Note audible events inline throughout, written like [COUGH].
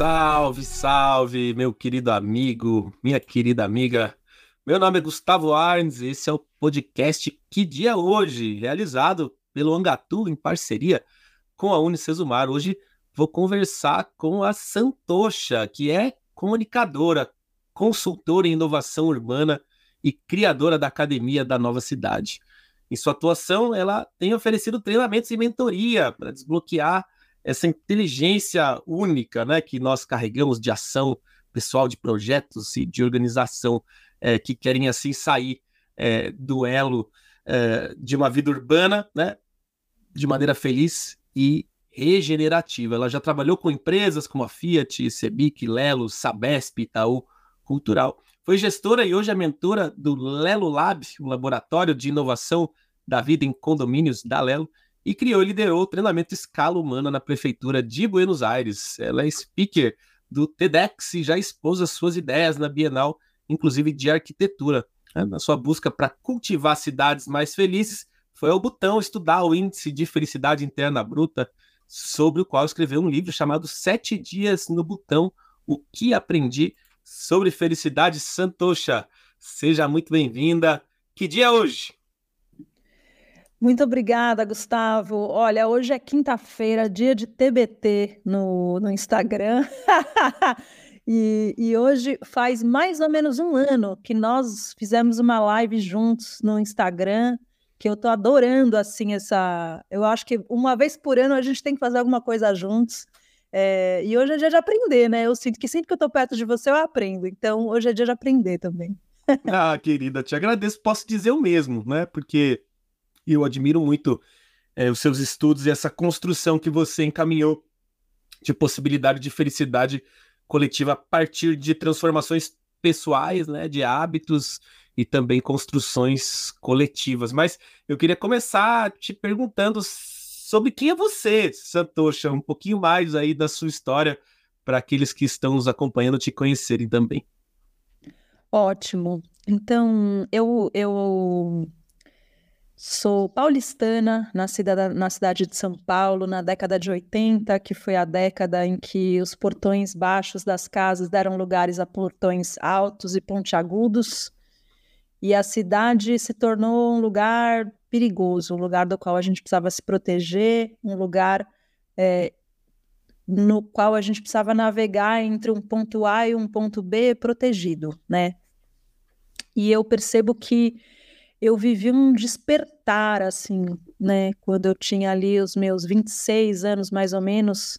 Salve, salve, meu querido amigo, minha querida amiga. Meu nome é Gustavo Arns e esse é o podcast Que Dia Hoje, realizado pelo Angatu em parceria com a Unicesumar. Hoje vou conversar com a Santocha, que é comunicadora, consultora em inovação urbana e criadora da Academia da Nova Cidade. Em sua atuação, ela tem oferecido treinamentos e mentoria para desbloquear essa inteligência única né, que nós carregamos de ação pessoal, de projetos e de organização é, que querem assim sair é, do elo é, de uma vida urbana né, de maneira feliz e regenerativa. Ela já trabalhou com empresas como a Fiat, Sebic, Lelo, Sabesp, Itaú Cultural. Foi gestora e hoje é mentora do Lelo Lab, um laboratório de inovação da vida em condomínios da Lelo, e criou e liderou o treinamento escala humana na prefeitura de Buenos Aires. Ela é speaker do TEDx e já expôs as suas ideias na Bienal, inclusive de arquitetura. Né? Na sua busca para cultivar cidades mais felizes, foi ao botão estudar o índice de felicidade interna bruta, sobre o qual escreveu um livro chamado Sete Dias no Botão, o que aprendi sobre felicidade Santocha. Seja muito bem-vinda. Que dia é hoje? Muito obrigada, Gustavo. Olha, hoje é quinta-feira, dia de TBT no, no Instagram. [LAUGHS] e, e, hoje faz mais ou menos um ano que nós fizemos uma live juntos no Instagram, que eu tô adorando, assim, essa... Eu acho que uma vez por ano a gente tem que fazer alguma coisa juntos. É, e hoje é dia de aprender, né? Eu sinto que sempre que eu tô perto de você eu aprendo. Então, hoje é dia de aprender também. ah, querida, te agradeço. Posso dizer o mesmo, né? Porque e eu admiro muito é, os seus estudos e essa construção que você encaminhou de possibilidade de felicidade coletiva a partir de transformações pessoais, né, de hábitos e também construções coletivas. Mas eu queria começar te perguntando sobre quem é você, Santosha, um pouquinho mais aí da sua história para aqueles que estão nos acompanhando te conhecerem também. Ótimo. Então, eu, eu Sou paulistana, nascida na cidade de São Paulo, na década de 80, que foi a década em que os portões baixos das casas deram lugares a portões altos e pontiagudos, e a cidade se tornou um lugar perigoso, um lugar do qual a gente precisava se proteger, um lugar é, no qual a gente precisava navegar entre um ponto A e um ponto B protegido, né? E eu percebo que eu vivi um despertar, assim, né? Quando eu tinha ali os meus 26 anos, mais ou menos,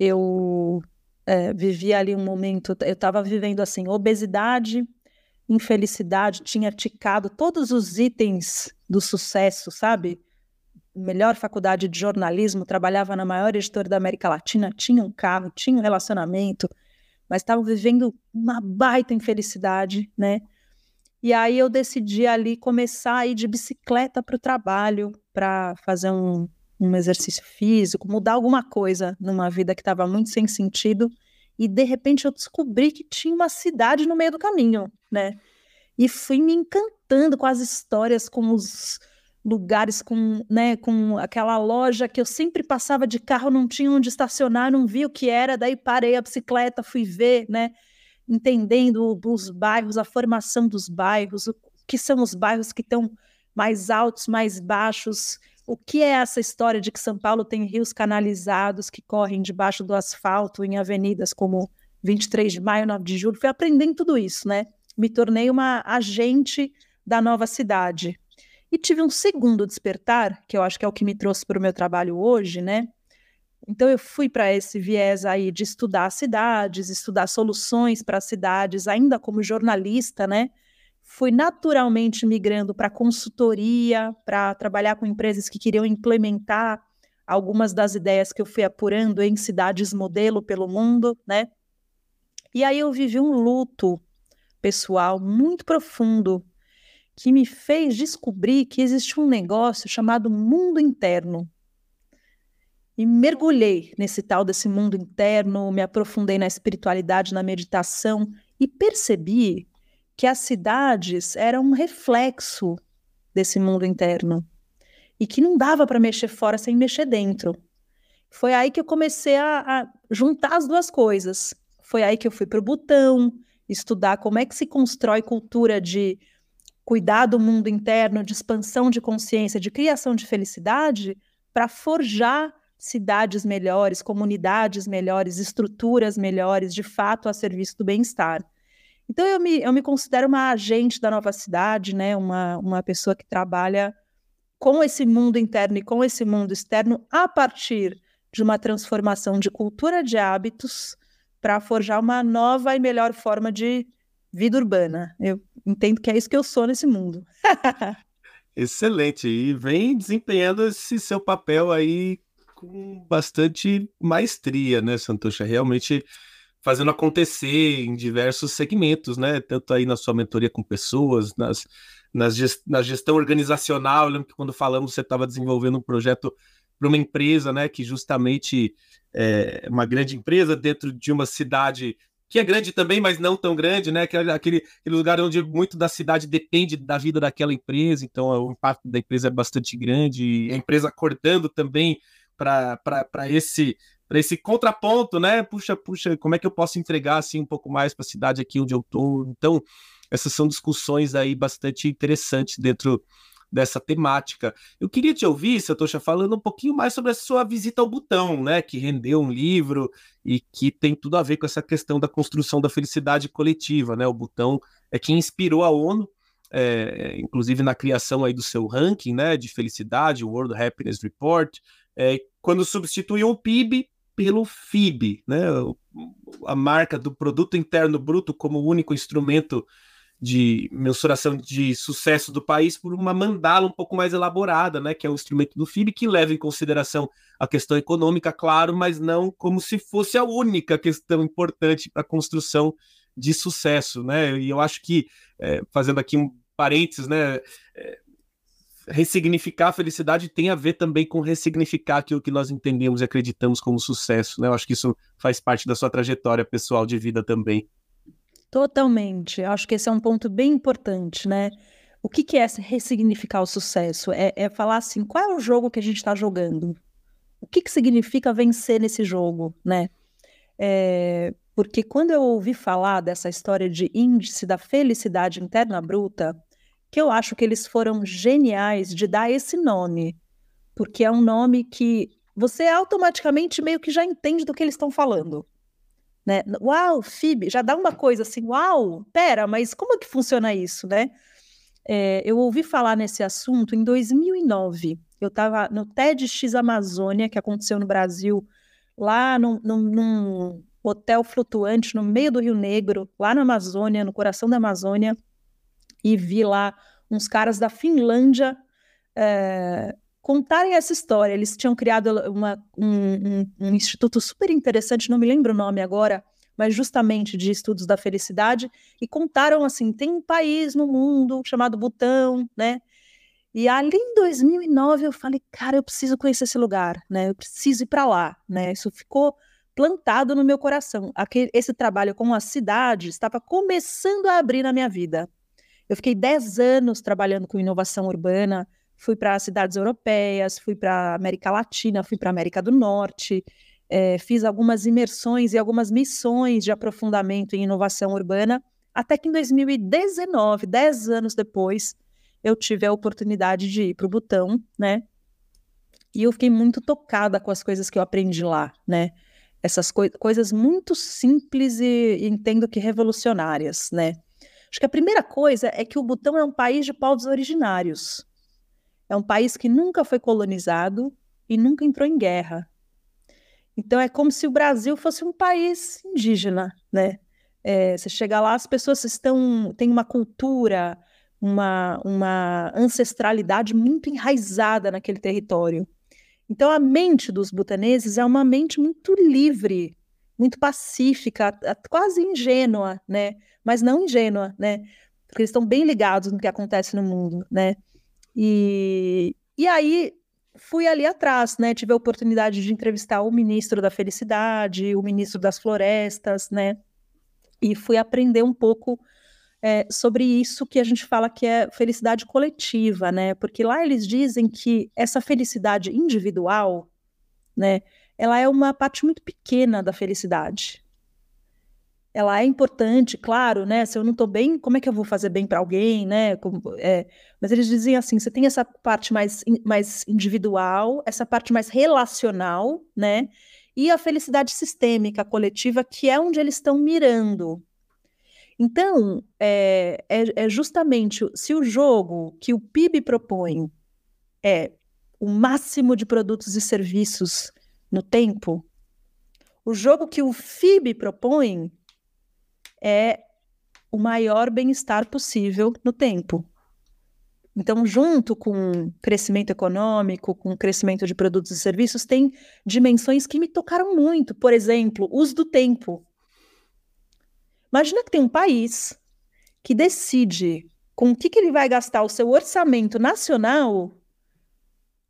eu é, vivi ali um momento, eu estava vivendo, assim, obesidade, infelicidade, tinha ticado todos os itens do sucesso, sabe? Melhor faculdade de jornalismo, trabalhava na maior editora da América Latina, tinha um carro, tinha um relacionamento, mas estava vivendo uma baita infelicidade, né? E aí eu decidi ali começar a ir de bicicleta para o trabalho, para fazer um, um exercício físico, mudar alguma coisa numa vida que estava muito sem sentido. E de repente eu descobri que tinha uma cidade no meio do caminho, né? E fui me encantando com as histórias, com os lugares, com, né, com aquela loja que eu sempre passava de carro, não tinha onde estacionar, não vi o que era, daí parei a bicicleta, fui ver, né? Entendendo os bairros, a formação dos bairros, o que são os bairros que estão mais altos, mais baixos, o que é essa história de que São Paulo tem rios canalizados que correm debaixo do asfalto em avenidas como 23 de maio, 9 de julho. Fui aprendendo tudo isso, né? Me tornei uma agente da nova cidade. E tive um segundo despertar, que eu acho que é o que me trouxe para o meu trabalho hoje, né? Então eu fui para esse viés aí de estudar cidades, estudar soluções para cidades, ainda como jornalista, né? Fui naturalmente migrando para consultoria, para trabalhar com empresas que queriam implementar algumas das ideias que eu fui apurando em cidades modelo pelo mundo, né? E aí eu vivi um luto pessoal muito profundo que me fez descobrir que existe um negócio chamado mundo interno e mergulhei nesse tal desse mundo interno, me aprofundei na espiritualidade, na meditação e percebi que as cidades eram um reflexo desse mundo interno e que não dava para mexer fora sem mexer dentro. Foi aí que eu comecei a, a juntar as duas coisas. Foi aí que eu fui para o Butão, estudar como é que se constrói cultura de cuidar do mundo interno, de expansão de consciência, de criação de felicidade, para forjar cidades melhores, comunidades melhores, estruturas melhores, de fato, a serviço do bem-estar. Então, eu me, eu me considero uma agente da nova cidade, né? uma, uma pessoa que trabalha com esse mundo interno e com esse mundo externo a partir de uma transformação de cultura de hábitos para forjar uma nova e melhor forma de vida urbana. Eu entendo que é isso que eu sou nesse mundo. [LAUGHS] Excelente. E vem desempenhando esse seu papel aí com bastante maestria, né, Santosha? Realmente fazendo acontecer em diversos segmentos, né? Tanto aí na sua mentoria com pessoas, nas, nas gest na gestão organizacional. Eu lembro que quando falamos, você estava desenvolvendo um projeto para uma empresa, né? Que justamente é uma grande empresa dentro de uma cidade que é grande também, mas não tão grande, né? Que aquele, aquele lugar onde muito da cidade depende da vida daquela empresa, então o impacto da empresa é bastante grande, a empresa acordando também para esse para esse contraponto, né? Puxa, puxa, como é que eu posso entregar assim um pouco mais para a cidade aqui onde eu estou? Então, essas são discussões aí bastante interessantes dentro dessa temática. Eu queria te ouvir, Satosha, falando um pouquinho mais sobre a sua visita ao Butão, né? Que rendeu um livro e que tem tudo a ver com essa questão da construção da felicidade coletiva, né? O Butão é quem inspirou a ONU é, inclusive na criação aí do seu ranking né, de felicidade, o World Happiness Report, é, quando substituiu o PIB pelo FIB, né, a marca do Produto Interno Bruto como único instrumento de mensuração de sucesso do país por uma mandala um pouco mais elaborada, né, que é o instrumento do FIB, que leva em consideração a questão econômica, claro, mas não como se fosse a única questão importante para a construção de sucesso, né? E eu acho que, é, fazendo aqui um parênteses, né, é, ressignificar a felicidade tem a ver também com ressignificar aquilo que nós entendemos e acreditamos como sucesso, né? Eu acho que isso faz parte da sua trajetória pessoal de vida também. Totalmente. Acho que esse é um ponto bem importante, né? O que, que é ressignificar o sucesso? É, é, falar assim, qual é o jogo que a gente está jogando? O que, que significa vencer nesse jogo, né? É, porque quando eu ouvi falar dessa história de índice da felicidade interna bruta, que eu acho que eles foram geniais de dar esse nome, porque é um nome que você automaticamente meio que já entende do que eles estão falando né? Uau, FIB, já dá uma coisa assim, uau, pera, mas como é que funciona isso, né? É, eu ouvi falar nesse assunto em 2009. Eu estava no TEDx Amazônia, que aconteceu no Brasil, lá no, num hotel flutuante no meio do Rio Negro, lá na Amazônia, no coração da Amazônia, e vi lá uns caras da Finlândia é, contarem essa história. Eles tinham criado uma, um, um, um, instituto super interessante, não me lembro o nome agora, mas justamente de estudos da felicidade, e contaram assim: tem um país no mundo chamado Butão, né? E ali em 2009 eu falei, cara, eu preciso conhecer esse lugar, né? Eu preciso ir para lá, né? Isso ficou plantado no meu coração. Aquele, esse trabalho com a cidade estava começando a abrir na minha vida. Eu fiquei 10 anos trabalhando com inovação urbana, fui para cidades europeias, fui para América Latina, fui para América do Norte, é, fiz algumas imersões e algumas missões de aprofundamento em inovação urbana, até que em 2019, dez anos depois, eu tive a oportunidade de ir para o Butão, né? E eu fiquei muito tocada com as coisas que eu aprendi lá, né? Essas coi coisas muito simples e, e entendo que revolucionárias, né? Acho que a primeira coisa é que o Butão é um país de povos originários. É um país que nunca foi colonizado e nunca entrou em guerra. Então é como se o Brasil fosse um país indígena, né? É, você chega lá, as pessoas estão têm uma cultura, uma, uma ancestralidade muito enraizada naquele território. Então a mente dos butaneses é uma mente muito livre, muito pacífica, quase ingênua, né? Mas não ingênua, né? Porque eles estão bem ligados no que acontece no mundo, né? E, e aí fui ali atrás, né? Tive a oportunidade de entrevistar o ministro da Felicidade, o ministro das Florestas, né? E fui aprender um pouco é, sobre isso que a gente fala que é felicidade coletiva, né? Porque lá eles dizem que essa felicidade individual, né? Ela é uma parte muito pequena da felicidade. Ela é importante, claro, né? Se eu não estou bem, como é que eu vou fazer bem para alguém, né? Como, é... Mas eles diziam assim: você tem essa parte mais, mais individual, essa parte mais relacional, né? E a felicidade sistêmica, coletiva, que é onde eles estão mirando. Então, é, é, é justamente se o jogo que o PIB propõe é o máximo de produtos e serviços no tempo, o jogo que o FIB propõe é o maior bem-estar possível no tempo. Então, junto com crescimento econômico, com crescimento de produtos e serviços, tem dimensões que me tocaram muito. Por exemplo, uso do tempo. Imagina que tem um país que decide com o que, que ele vai gastar o seu orçamento nacional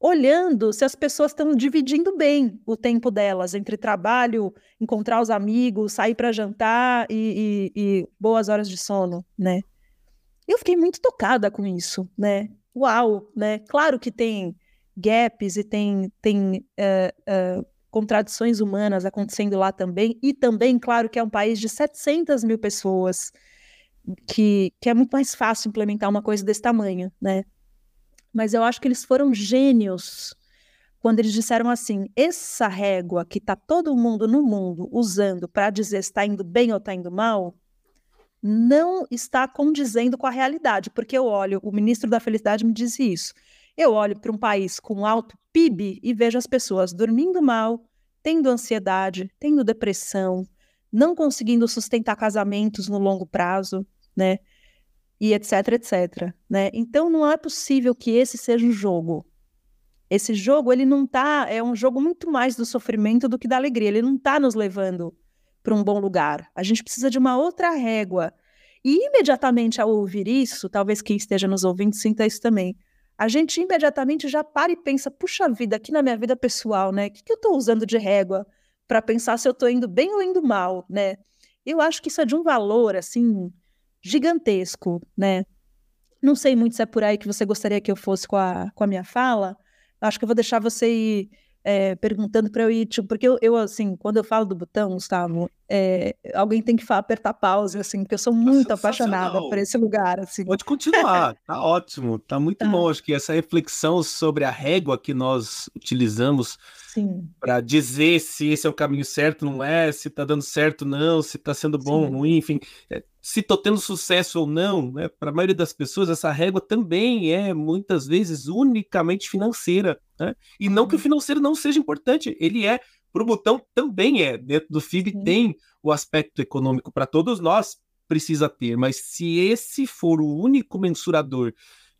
olhando se as pessoas estão dividindo bem o tempo delas entre trabalho, encontrar os amigos, sair para jantar e, e, e, boas horas de sono, né? Eu fiquei muito tocada com isso, né? Uau, né? Claro que tem gaps e tem, tem uh, uh, contradições humanas acontecendo lá também, e também, claro, que é um país de 700 mil pessoas, que, que é muito mais fácil implementar uma coisa desse tamanho, né? Mas eu acho que eles foram gênios quando eles disseram assim: essa régua que está todo mundo no mundo usando para dizer se está indo bem ou está indo mal, não está condizendo com a realidade. Porque eu olho, o ministro da Felicidade me disse isso. Eu olho para um país com alto PIB e vejo as pessoas dormindo mal, tendo ansiedade, tendo depressão, não conseguindo sustentar casamentos no longo prazo, né? E etc, etc, né? Então não é possível que esse seja o jogo. Esse jogo, ele não tá, é um jogo muito mais do sofrimento do que da alegria. Ele não tá nos levando para um bom lugar. A gente precisa de uma outra régua. E imediatamente ao ouvir isso, talvez quem esteja nos ouvindo sinta isso também. A gente imediatamente já para e pensa: puxa vida, aqui na minha vida pessoal, né? O que, que eu estou usando de régua para pensar se eu estou indo bem ou indo mal, né? Eu acho que isso é de um valor, assim, gigantesco, né? Não sei muito se é por aí que você gostaria que eu fosse com a, com a minha fala. Acho que eu vou deixar você ir é, perguntando para eu ir, tipo, porque eu, eu, assim, quando eu falo do botão, Gustavo, é, alguém tem que falar, apertar pause, assim, porque eu sou muito apaixonada por esse lugar, assim. Pode continuar, [LAUGHS] tá ótimo, tá muito tá. bom. Acho que essa reflexão sobre a régua que nós utilizamos para dizer se esse é o caminho certo, não é, se tá dando certo, não, se tá sendo bom, ou ruim, enfim, é, se tô tendo sucesso ou não, né? Para a maioria das pessoas, essa régua também é muitas vezes unicamente financeira, né? E não que o financeiro não seja importante, ele é, para o botão também é. Dentro do FIB Sim. tem o aspecto econômico para todos nós, precisa ter, mas se esse for o único mensurador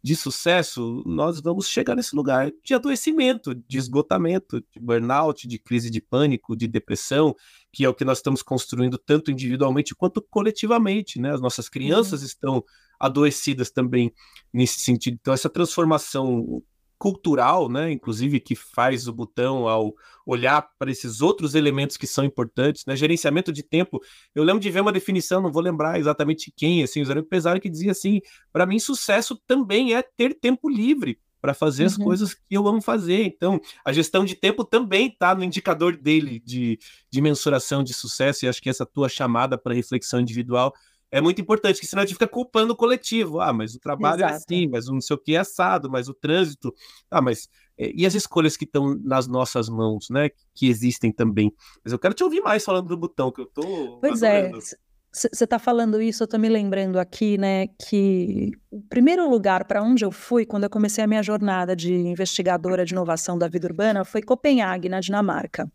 de sucesso, nós vamos chegar nesse lugar de adoecimento, de esgotamento, de burnout, de crise de pânico, de depressão, que é o que nós estamos construindo tanto individualmente quanto coletivamente, né? As nossas crianças estão adoecidas também nesse sentido. Então essa transformação cultural, né? Inclusive que faz o botão ao olhar para esses outros elementos que são importantes, né? Gerenciamento de tempo. Eu lembro de ver uma definição, não vou lembrar exatamente quem, assim, o empresário que dizia assim: para mim sucesso também é ter tempo livre para fazer uhum. as coisas que eu amo fazer. Então, a gestão de tempo também está no indicador dele de, de mensuração de sucesso. E acho que essa tua chamada para reflexão individual é muito importante, que senão a gente fica culpando o coletivo. Ah, mas o trabalho é Exato. é assim, mas o não sei o que é assado, mas o trânsito. Ah, mas. É, e as escolhas que estão nas nossas mãos, né? Que existem também. Mas eu quero te ouvir mais falando do botão, que eu tô. Pois é, adorando. é. Você está falando isso, eu estou me lembrando aqui, né, que o primeiro lugar para onde eu fui quando eu comecei a minha jornada de investigadora de inovação da vida urbana foi Copenhague, na Dinamarca.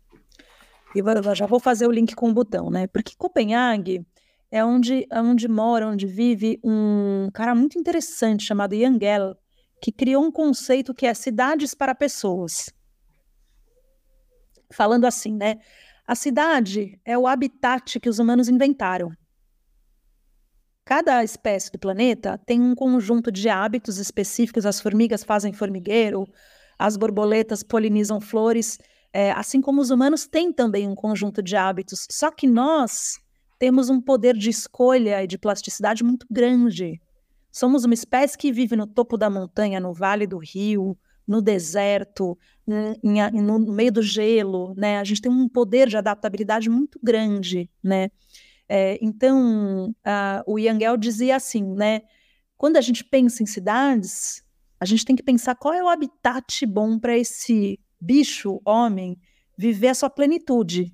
E já vou fazer o link com o botão, né? Porque Copenhague é onde, é onde mora, onde vive um cara muito interessante chamado Jan Gehl, que criou um conceito que é cidades para pessoas. Falando assim, né? A cidade é o habitat que os humanos inventaram. Cada espécie do planeta tem um conjunto de hábitos específicos. As formigas fazem formigueiro, as borboletas polinizam flores, é, assim como os humanos têm também um conjunto de hábitos. Só que nós temos um poder de escolha e de plasticidade muito grande. Somos uma espécie que vive no topo da montanha, no vale do rio, no deserto, no meio do gelo, né? A gente tem um poder de adaptabilidade muito grande, né? É, então, a, o Yangel dizia assim, né? Quando a gente pensa em cidades, a gente tem que pensar qual é o habitat bom para esse bicho, homem, viver a sua plenitude.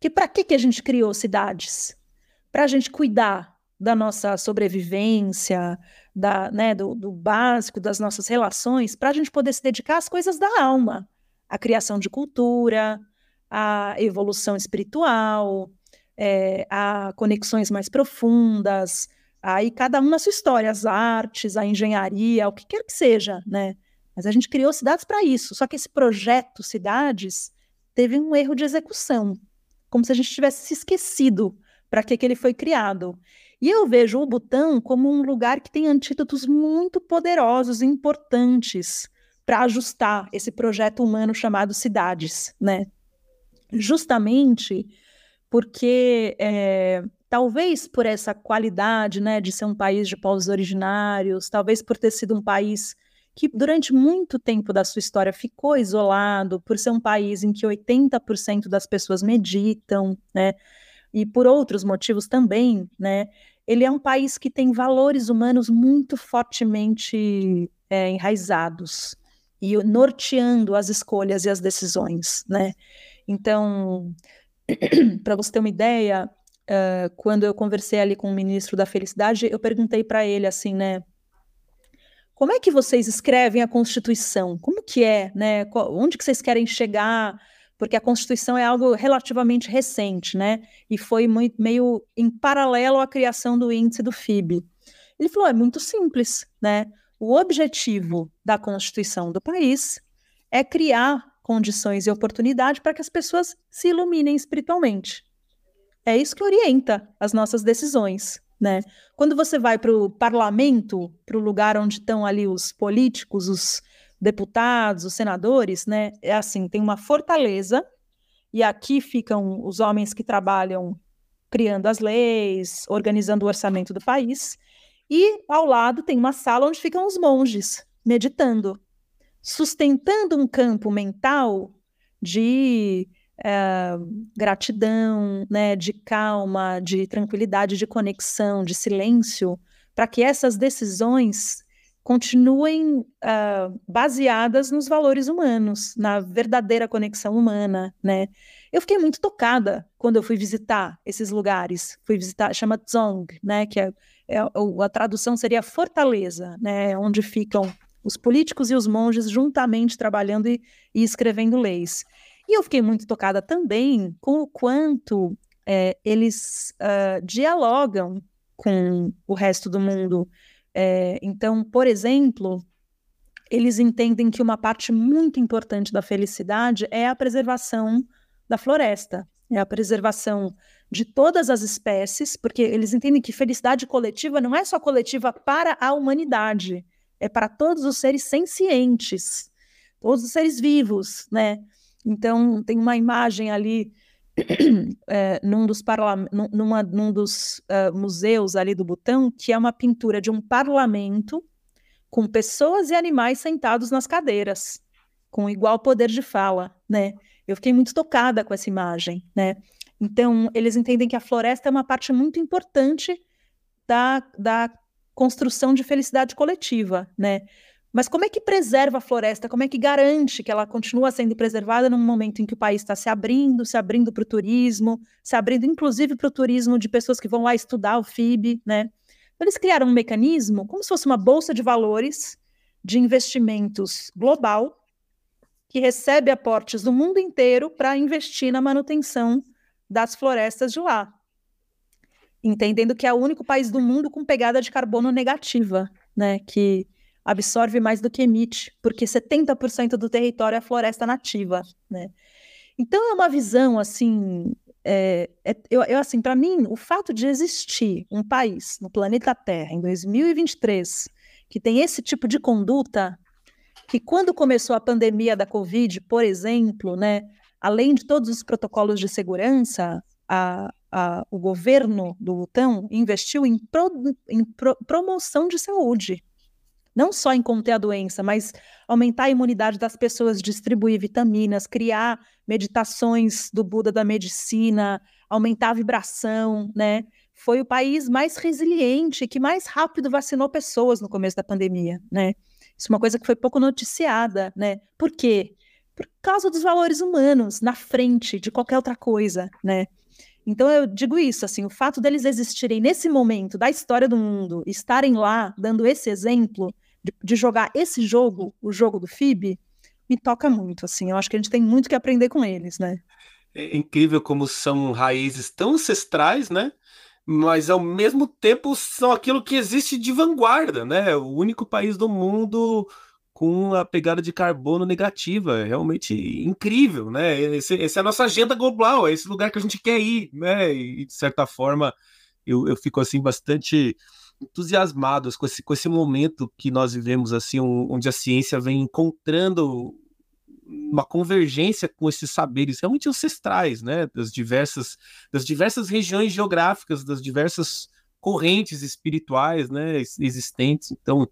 Que para que, que a gente criou cidades? Para a gente cuidar da nossa sobrevivência, da, né, do, do básico das nossas relações, para a gente poder se dedicar às coisas da alma, à criação de cultura, à evolução espiritual, é, a conexões mais profundas, aí cada um na sua história, as artes, a engenharia, o que quer que seja, né? Mas a gente criou cidades para isso. Só que esse projeto Cidades teve um erro de execução, como se a gente tivesse se esquecido para que, que ele foi criado. E eu vejo o Butão como um lugar que tem antídotos muito poderosos e importantes para ajustar esse projeto humano chamado cidades, né? Justamente porque é, talvez por essa qualidade, né, de ser um país de povos originários, talvez por ter sido um país que durante muito tempo da sua história ficou isolado, por ser um país em que 80% das pessoas meditam, né? E por outros motivos também, né? ele é um país que tem valores humanos muito fortemente é, enraizados e norteando as escolhas e as decisões, né? Então, [CLEARS THROAT] para você ter uma ideia, uh, quando eu conversei ali com o ministro da Felicidade, eu perguntei para ele assim, né? Como é que vocês escrevem a Constituição? Como que é, né? Onde que vocês querem chegar? porque a Constituição é algo relativamente recente, né? E foi muito, meio em paralelo à criação do índice do FIB. Ele falou: é muito simples, né? O objetivo da Constituição do país é criar condições e oportunidade para que as pessoas se iluminem espiritualmente. É isso que orienta as nossas decisões, né? Quando você vai para o parlamento, para o lugar onde estão ali os políticos, os deputados, os senadores, né? É assim, tem uma fortaleza e aqui ficam os homens que trabalham criando as leis, organizando o orçamento do país, e ao lado tem uma sala onde ficam os monges meditando, sustentando um campo mental de é, gratidão, né, de calma, de tranquilidade, de conexão, de silêncio, para que essas decisões continuem uh, baseadas nos valores humanos, na verdadeira conexão humana, né? Eu fiquei muito tocada quando eu fui visitar esses lugares. Fui visitar, chama Dzong, né? Que é, é a tradução seria fortaleza, né? Onde ficam os políticos e os monges juntamente trabalhando e, e escrevendo leis. E eu fiquei muito tocada também com o quanto é, eles uh, dialogam com o resto do mundo é, então, por exemplo, eles entendem que uma parte muito importante da felicidade é a preservação da floresta, é a preservação de todas as espécies, porque eles entendem que felicidade coletiva não é só coletiva para a humanidade, é para todos os seres sencientes, todos os seres vivos, né? Então, tem uma imagem ali é, num dos, numa, num dos uh, museus ali do Butão, que é uma pintura de um parlamento com pessoas e animais sentados nas cadeiras, com igual poder de fala, né? Eu fiquei muito tocada com essa imagem, né? Então, eles entendem que a floresta é uma parte muito importante da, da construção de felicidade coletiva, né? Mas como é que preserva a floresta? Como é que garante que ela continua sendo preservada num momento em que o país está se abrindo, se abrindo para o turismo, se abrindo inclusive para o turismo de pessoas que vão lá estudar o FIB, né? Então, eles criaram um mecanismo como se fosse uma bolsa de valores de investimentos global que recebe aportes do mundo inteiro para investir na manutenção das florestas de lá. Entendendo que é o único país do mundo com pegada de carbono negativa, né? Que absorve mais do que emite, porque 70% do território é floresta nativa, né? Então é uma visão assim, é, é, eu, eu, assim, para mim, o fato de existir um país no planeta Terra em 2023 que tem esse tipo de conduta, que quando começou a pandemia da Covid, por exemplo, né, além de todos os protocolos de segurança, a, a, o governo do Butão investiu em, pro, em pro, promoção de saúde Não só em conter a doença, mas aumentar a imunidade das pessoas, distribuir vitaminas, criar meditações do Buda da medicina, aumentar a vibração, né? Foi o país mais resiliente, que mais rápido vacinou pessoas no começo da pandemia, né? Isso é uma coisa que foi pouco noticiada, né? Por quê? Por causa dos valores humanos, na frente de qualquer outra coisa, né? Então eu digo isso, assim, o fato deles existirem nesse momento da história do mundo, estarem lá dando esse exemplo de, de jogar esse jogo, o jogo do FIB, me toca muito, assim. Eu acho que a gente tem muito que aprender com eles, né? É incrível como são raízes tão ancestrais, né? Mas ao mesmo tempo são aquilo que existe de vanguarda, né? O único país do mundo com a pegada de carbono negativa. É realmente incrível, né? Esse, essa é a nossa agenda global, é esse lugar que a gente quer ir, né? E de certa forma eu, eu fico assim bastante entusiasmado com esse, com esse momento que nós vivemos, assim, onde a ciência vem encontrando uma convergência com esses saberes realmente ancestrais, né? Das diversas, das diversas regiões geográficas, das diversas correntes espirituais, né? Existentes. Então,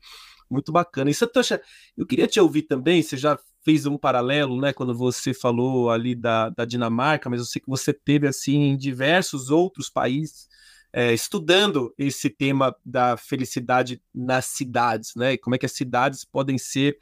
muito bacana. E Satoshi, eu queria te ouvir também, você já fez um paralelo, né, quando você falou ali da, da Dinamarca, mas eu sei que você teve, assim, em diversos outros países, é, estudando esse tema da felicidade nas cidades, né, e como é que as cidades podem ser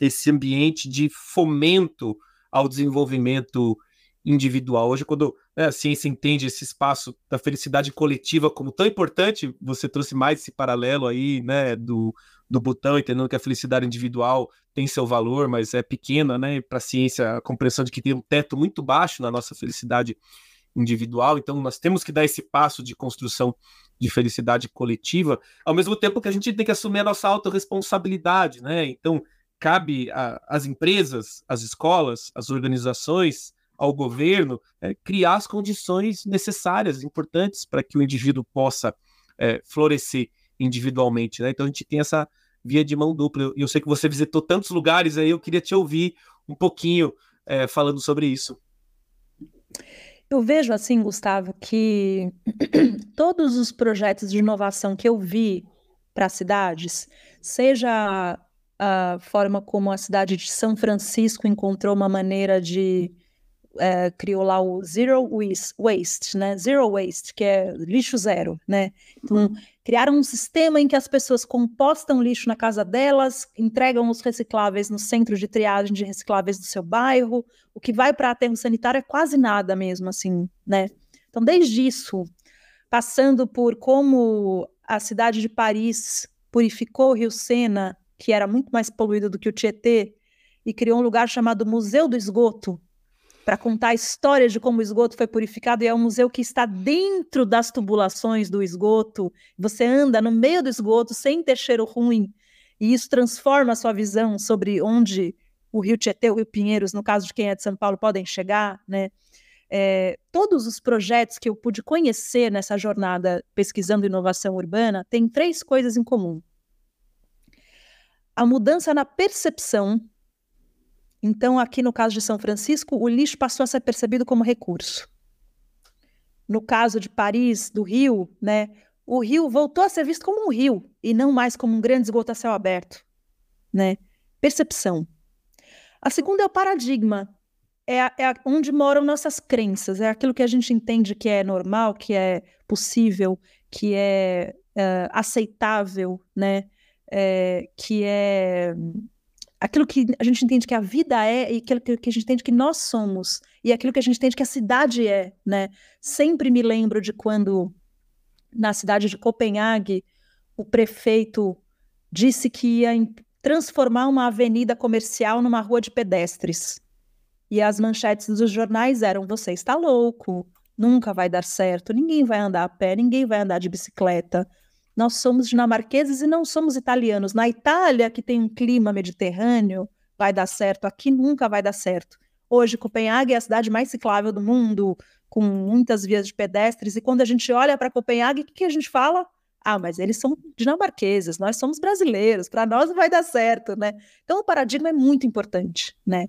esse ambiente de fomento ao desenvolvimento individual. Hoje, quando né, a ciência entende esse espaço da felicidade coletiva como tão importante, você trouxe mais esse paralelo aí, né, do, do botão, entendendo que a felicidade individual tem seu valor, mas é pequena, né? Para a ciência, a compreensão de que tem um teto muito baixo na nossa felicidade individual. Então, nós temos que dar esse passo de construção de felicidade coletiva, ao mesmo tempo que a gente tem que assumir a nossa autorresponsabilidade, né? Então, cabe às empresas, às escolas, às organizações, ao governo é, criar as condições necessárias, importantes para que o indivíduo possa é, florescer individualmente, né? Então a gente tem essa via de mão dupla. E eu sei que você visitou tantos lugares aí, eu queria te ouvir um pouquinho é, falando sobre isso. Eu vejo assim, Gustavo, que [CLEARS THROAT] todos os projetos de inovação que eu vi para cidades, seja a forma como a cidade de São Francisco encontrou uma maneira de é, criou lá o Zero Waste, né? Zero Waste, que é lixo zero, né? Então, criaram um sistema em que as pessoas compostam lixo na casa delas, entregam os recicláveis no centro de triagem de recicláveis do seu bairro. O que vai para aterro sanitário é quase nada mesmo, assim, né? Então, desde isso, passando por como a cidade de Paris purificou o Rio Sena, que era muito mais poluído do que o Tietê, e criou um lugar chamado Museu do Esgoto, para contar a história de como o esgoto foi purificado, e é um museu que está dentro das tubulações do esgoto. Você anda no meio do esgoto sem ter cheiro ruim, e isso transforma a sua visão sobre onde o Rio Tietê, o Rio Pinheiros, no caso de quem é de São Paulo, podem chegar, né? É, todos os projetos que eu pude conhecer nessa jornada pesquisando inovação urbana têm três coisas em comum. A mudança na percepção então, aqui no caso de São Francisco, o lixo passou a ser percebido como recurso. No caso de Paris, do Rio, né, o rio voltou a ser visto como um rio e não mais como um grande esgoto a céu aberto. Né? Percepção. A segunda é o paradigma. É, a, é a, onde moram nossas crenças. É aquilo que a gente entende que é normal, que é possível, que é, é aceitável, né? É, que é aquilo que a gente entende que a vida é e aquilo que a gente entende que nós somos e aquilo que a gente entende que a cidade é, né? Sempre me lembro de quando na cidade de Copenhague o prefeito disse que ia transformar uma avenida comercial numa rua de pedestres. E as manchetes dos jornais eram: você está louco, nunca vai dar certo, ninguém vai andar a pé, ninguém vai andar de bicicleta nós somos dinamarqueses e não somos italianos. Na Itália, que tem um clima mediterrâneo, vai dar certo, aqui nunca vai dar certo. Hoje, Copenhague é a cidade mais ciclável do mundo, com muitas vias de pedestres, e quando a gente olha para Copenhague, o que, que a gente fala? Ah, mas eles são dinamarqueses, nós somos brasileiros, para nós vai dar certo, né? Então o paradigma é muito importante, né?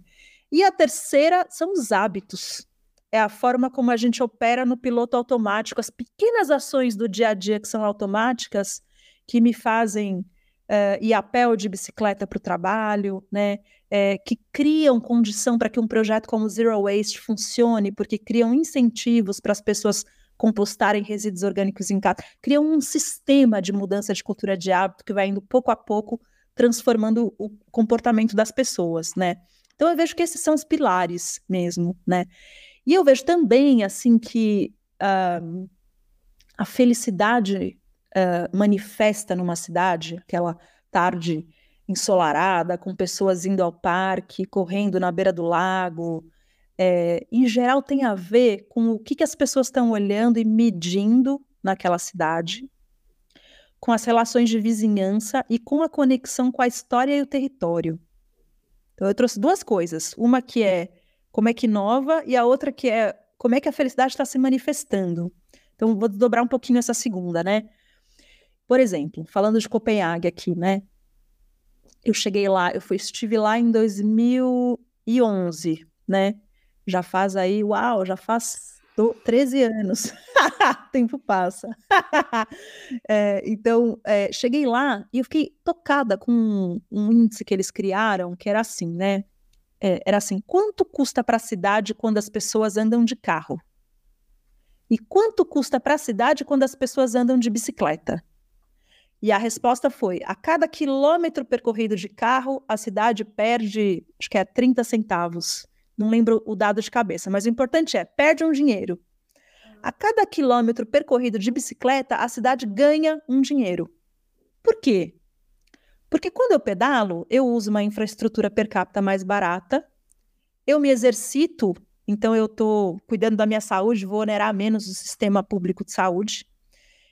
E a terceira são os hábitos é a forma como a gente opera no piloto automático, as pequenas ações do dia a dia que são automáticas, que me fazem uh, ir a pé ou de bicicleta para o trabalho, né? É, que criam condição para que um projeto como Zero Waste funcione, porque criam incentivos para as pessoas compostarem resíduos orgânicos em casa, criam um sistema de mudança de cultura de hábito que vai indo pouco a pouco transformando o comportamento das pessoas, né? Então eu vejo que esses são os pilares mesmo, né? E eu vejo também assim que uh, a felicidade uh, manifesta numa cidade, aquela tarde ensolarada, com pessoas indo ao parque, correndo na beira do lago, é, em geral tem a ver com o que, que as pessoas estão olhando e medindo naquela cidade, com as relações de vizinhança e com a conexão com a história e o território. Então eu trouxe duas coisas, uma que é como é que inova e a outra que é como é que a felicidade está se manifestando. Então vou dobrar um pouquinho essa segunda, né? Por exemplo, falando de Copenhague aqui, né? Eu cheguei lá, eu fui, estive lá em 2011, né? Já faz aí, uau, já faz 13 anos. [LAUGHS] Tempo passa. [LAUGHS] é, então, é, cheguei lá e eu fiquei tocada com um, um, índice que eles criaram, que era assim, né? É, era assim: quanto custa para a cidade quando as pessoas andam de carro? E quanto custa para a cidade quando as pessoas andam de bicicleta? E a resposta foi: a cada quilômetro percorrido de carro, a cidade perde, acho que é 30 centavos. Não lembro o dado de cabeça, mas o importante é: perde um dinheiro. A cada quilômetro percorrido de bicicleta, a cidade ganha um dinheiro. Por quê? Porque quando eu pedalo, eu uso uma infraestrutura per capita mais barata, eu me exercito então, eu estou cuidando da minha saúde, vou onerar menos o sistema público de saúde.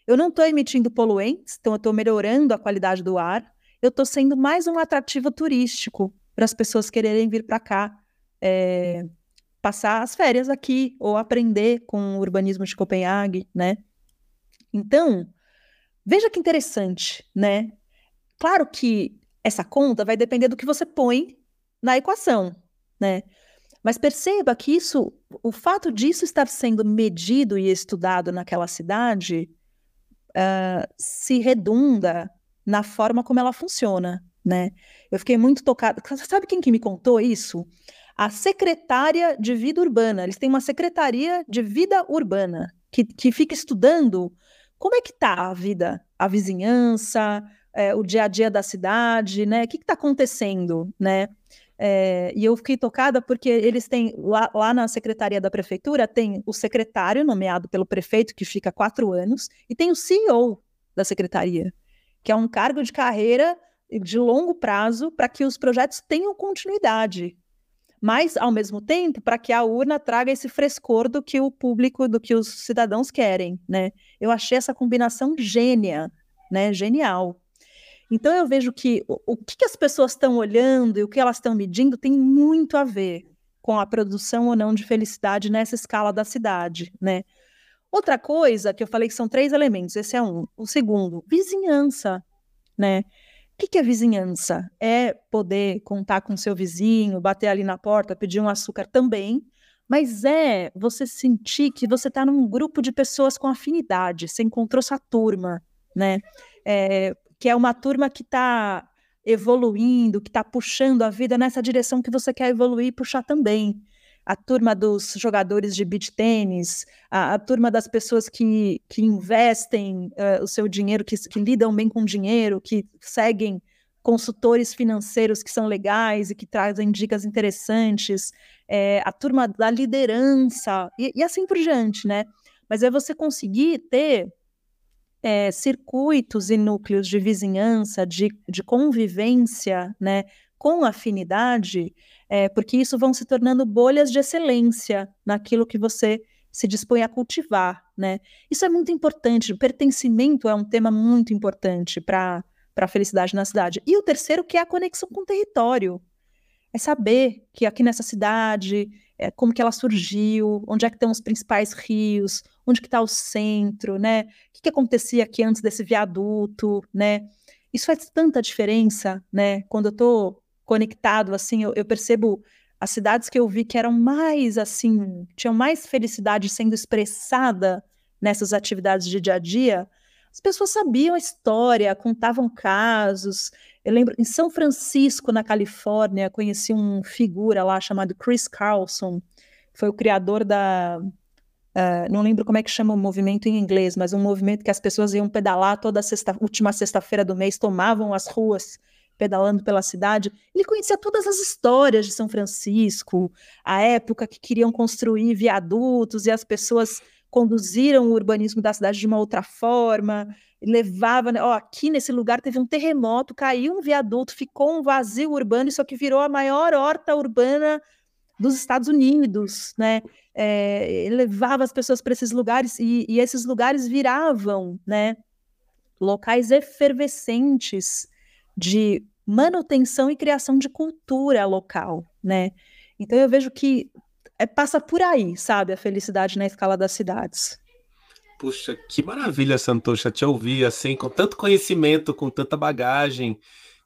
Eu não estou emitindo poluentes, então eu estou melhorando a qualidade do ar. Eu estou sendo mais um atrativo turístico para as pessoas quererem vir para cá, é, passar as férias aqui ou aprender com o urbanismo de Copenhague, né? Então, veja que interessante, né? Claro que essa conta vai depender do que você põe na equação, né? Mas perceba que isso, o fato disso estar sendo medido e estudado naquela cidade, uh, se redunda na forma como ela funciona, né? Eu fiquei muito tocada. Sabe quem que me contou isso? A secretária de vida urbana. Eles têm uma secretaria de vida urbana que, que fica estudando como é que está a vida, a vizinhança, é, o dia a dia da cidade, né? O que está acontecendo, né? É, e eu fiquei tocada porque eles têm, lá, lá, na secretaria da prefeitura, tem o secretário nomeado pelo prefeito, que fica quatro anos, e tem o CEO da secretaria, que é um cargo de carreira de longo prazo para que os projetos tenham continuidade. Mas, ao mesmo tempo, para que a urna traga esse frescor do que o público, do que os cidadãos querem, né? Eu achei essa combinação gênia, né? Genial. Então eu vejo que o, o que, que as pessoas estão olhando e o que elas estão medindo tem muito a ver com a produção ou não de felicidade nessa escala da cidade, né? Outra coisa que eu falei que são três elementos, esse é um. O segundo, vizinhança, né? O que, que é vizinhança? É poder contar com seu vizinho, bater ali na porta, pedir um açúcar também, mas é você sentir que você está num grupo de pessoas com afinidade, você encontrou sua turma, né? É, que é uma turma que está evoluindo, que está puxando a vida nessa direção que você quer evoluir e puxar também. A turma dos jogadores de beach tênis, a, a turma das pessoas que, que investem uh, o seu dinheiro, que, que lidam bem com dinheiro, que seguem consultores financeiros que são legais e que trazem dicas interessantes, é, a turma da liderança, e, e assim por diante, né? Mas é você conseguir ter é, circuitos e núcleos de vizinhança, de, de convivência, né, com afinidade, é, porque isso vão se tornando bolhas de excelência naquilo que você se dispõe a cultivar, né? Isso é muito importante. O pertencimento é um tema muito importante para a felicidade na cidade. E o terceiro, que é a conexão com o território. É saber que aqui nessa cidade, é, como que ela surgiu, onde é que estão os principais rios, onde que está o centro, né? O que, que acontecia aqui antes desse viaduto, né? Isso faz tanta diferença, né? Quando eu estou conectado, assim, eu, eu, percebo as cidades que eu vi que eram mais, assim, tinham mais felicidade sendo expressada nessas atividades de dia a dia, as pessoas sabiam a história, contavam casos. Eu lembro, em São Francisco, na Califórnia, conheci um figura lá chamado Chris Carlson, foi o criador da. Uh, não lembro como é que chama o movimento em inglês, mas um movimento que as pessoas iam pedalar toda sexta, última sexta-feira do mês, tomavam as ruas pedalando pela cidade. Ele conhecia todas as histórias de São Francisco, a época que queriam construir viadutos e as pessoas conduziram o urbanismo da cidade de uma outra forma, levava, né, ó, aqui nesse lugar teve um terremoto, caiu um viaduto, ficou um vazio urbano, isso aqui virou a maior horta urbana dos Estados Unidos, né? É, levava as pessoas para esses lugares e, e, esses lugares viravam, né? Locais efervescentes de manutenção e criação de cultura local, né? Então eu vejo que é, passa por aí, sabe, a felicidade na escala das cidades. Puxa, que maravilha, Santosha, te ouvir assim, com tanto conhecimento, com tanta bagagem.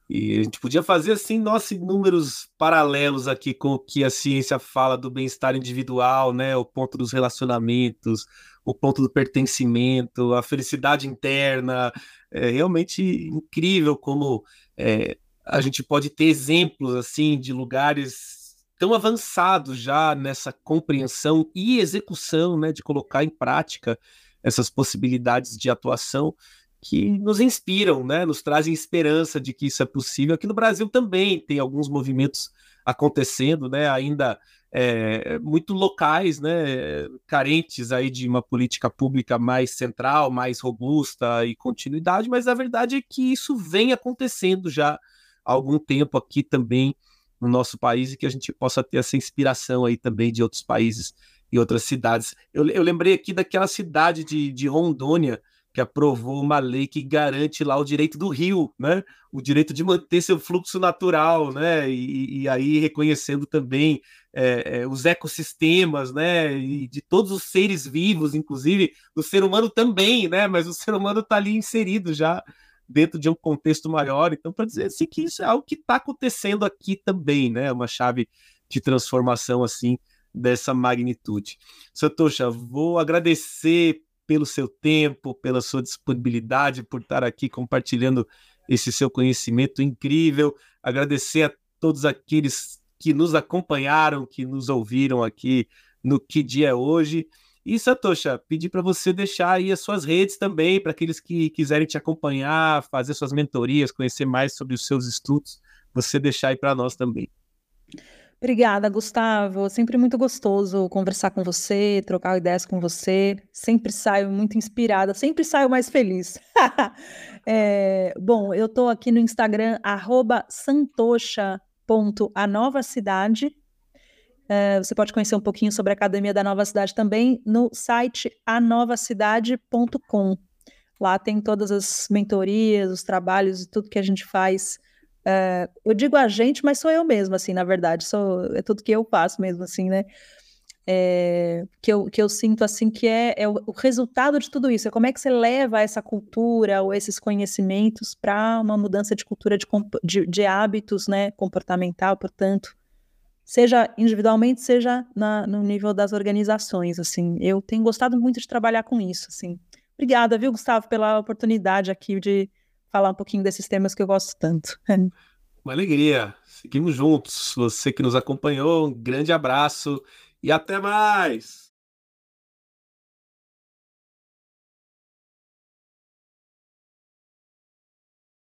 E a gente podia fazer assim, nossos números paralelos aqui com o que a ciência fala do bem-estar individual, né? O ponto dos relacionamentos, o ponto do pertencimento, a felicidade interna. É realmente incrível como é, a gente pode ter exemplos assim de lugares tão avançados já nessa compreensão e execução, né, de colocar em prática essas possibilidades de atuação que nos inspiram, né, nos trazem esperança de que isso é possível. Aqui no Brasil também tem alguns movimentos acontecendo, né, ainda é, muito locais, né, carentes aí de uma política pública mais central, mais robusta e continuidade, mas a verdade é que isso vem acontecendo já há algum tempo aqui também no nosso país e que a gente possa ter essa inspiração aí também de outros países e outras cidades. Eu, eu lembrei aqui daquela cidade de, de Rondônia que aprovou uma lei que garante lá o direito do rio, né? O direito de manter seu fluxo natural, né? E, e aí reconhecendo também é, é, os ecossistemas, né? E de todos os seres vivos, inclusive do ser humano também, né? Mas o ser humano está ali inserido já dentro de um contexto maior. Então, para dizer assim, que isso é algo que está acontecendo aqui também, né? Uma chave de transformação assim dessa magnitude. Satoshi, vou agradecer pelo seu tempo, pela sua disponibilidade, por estar aqui compartilhando esse seu conhecimento incrível. Agradecer a todos aqueles que nos acompanharam, que nos ouviram aqui no Que Dia é Hoje. E Satosha, pedir para você deixar aí as suas redes também, para aqueles que quiserem te acompanhar, fazer suas mentorias, conhecer mais sobre os seus estudos, você deixar aí para nós também. Obrigada, Gustavo. Sempre muito gostoso conversar com você, trocar ideias com você. Sempre saio muito inspirada, sempre saio mais feliz. [LAUGHS] é, bom, eu estou aqui no Instagram, santosha.anovacidade. Uh, você pode conhecer um pouquinho sobre a Academia da Nova Cidade também no site anovacidade.com. Lá tem todas as mentorias, os trabalhos e tudo que a gente faz. Uh, eu digo a gente, mas sou eu mesma, assim, na verdade. Sou, é tudo que eu faço mesmo, assim, né? É, que, eu, que eu sinto, assim, que é, é o, o, resultado de tudo isso. É como é que você leva essa cultura ou esses conhecimentos para uma mudança de cultura de, de, de hábitos, né? Comportamental, portanto seja individualmente, seja na, no nível das organizações, assim. Eu tenho gostado muito de trabalhar com isso, assim. Obrigada, viu, Gustavo, pela oportunidade aqui de falar um pouquinho desses temas que eu gosto tanto. [LAUGHS] Uma alegria. Seguimos juntos. Você que nos acompanhou, um grande abraço e até mais!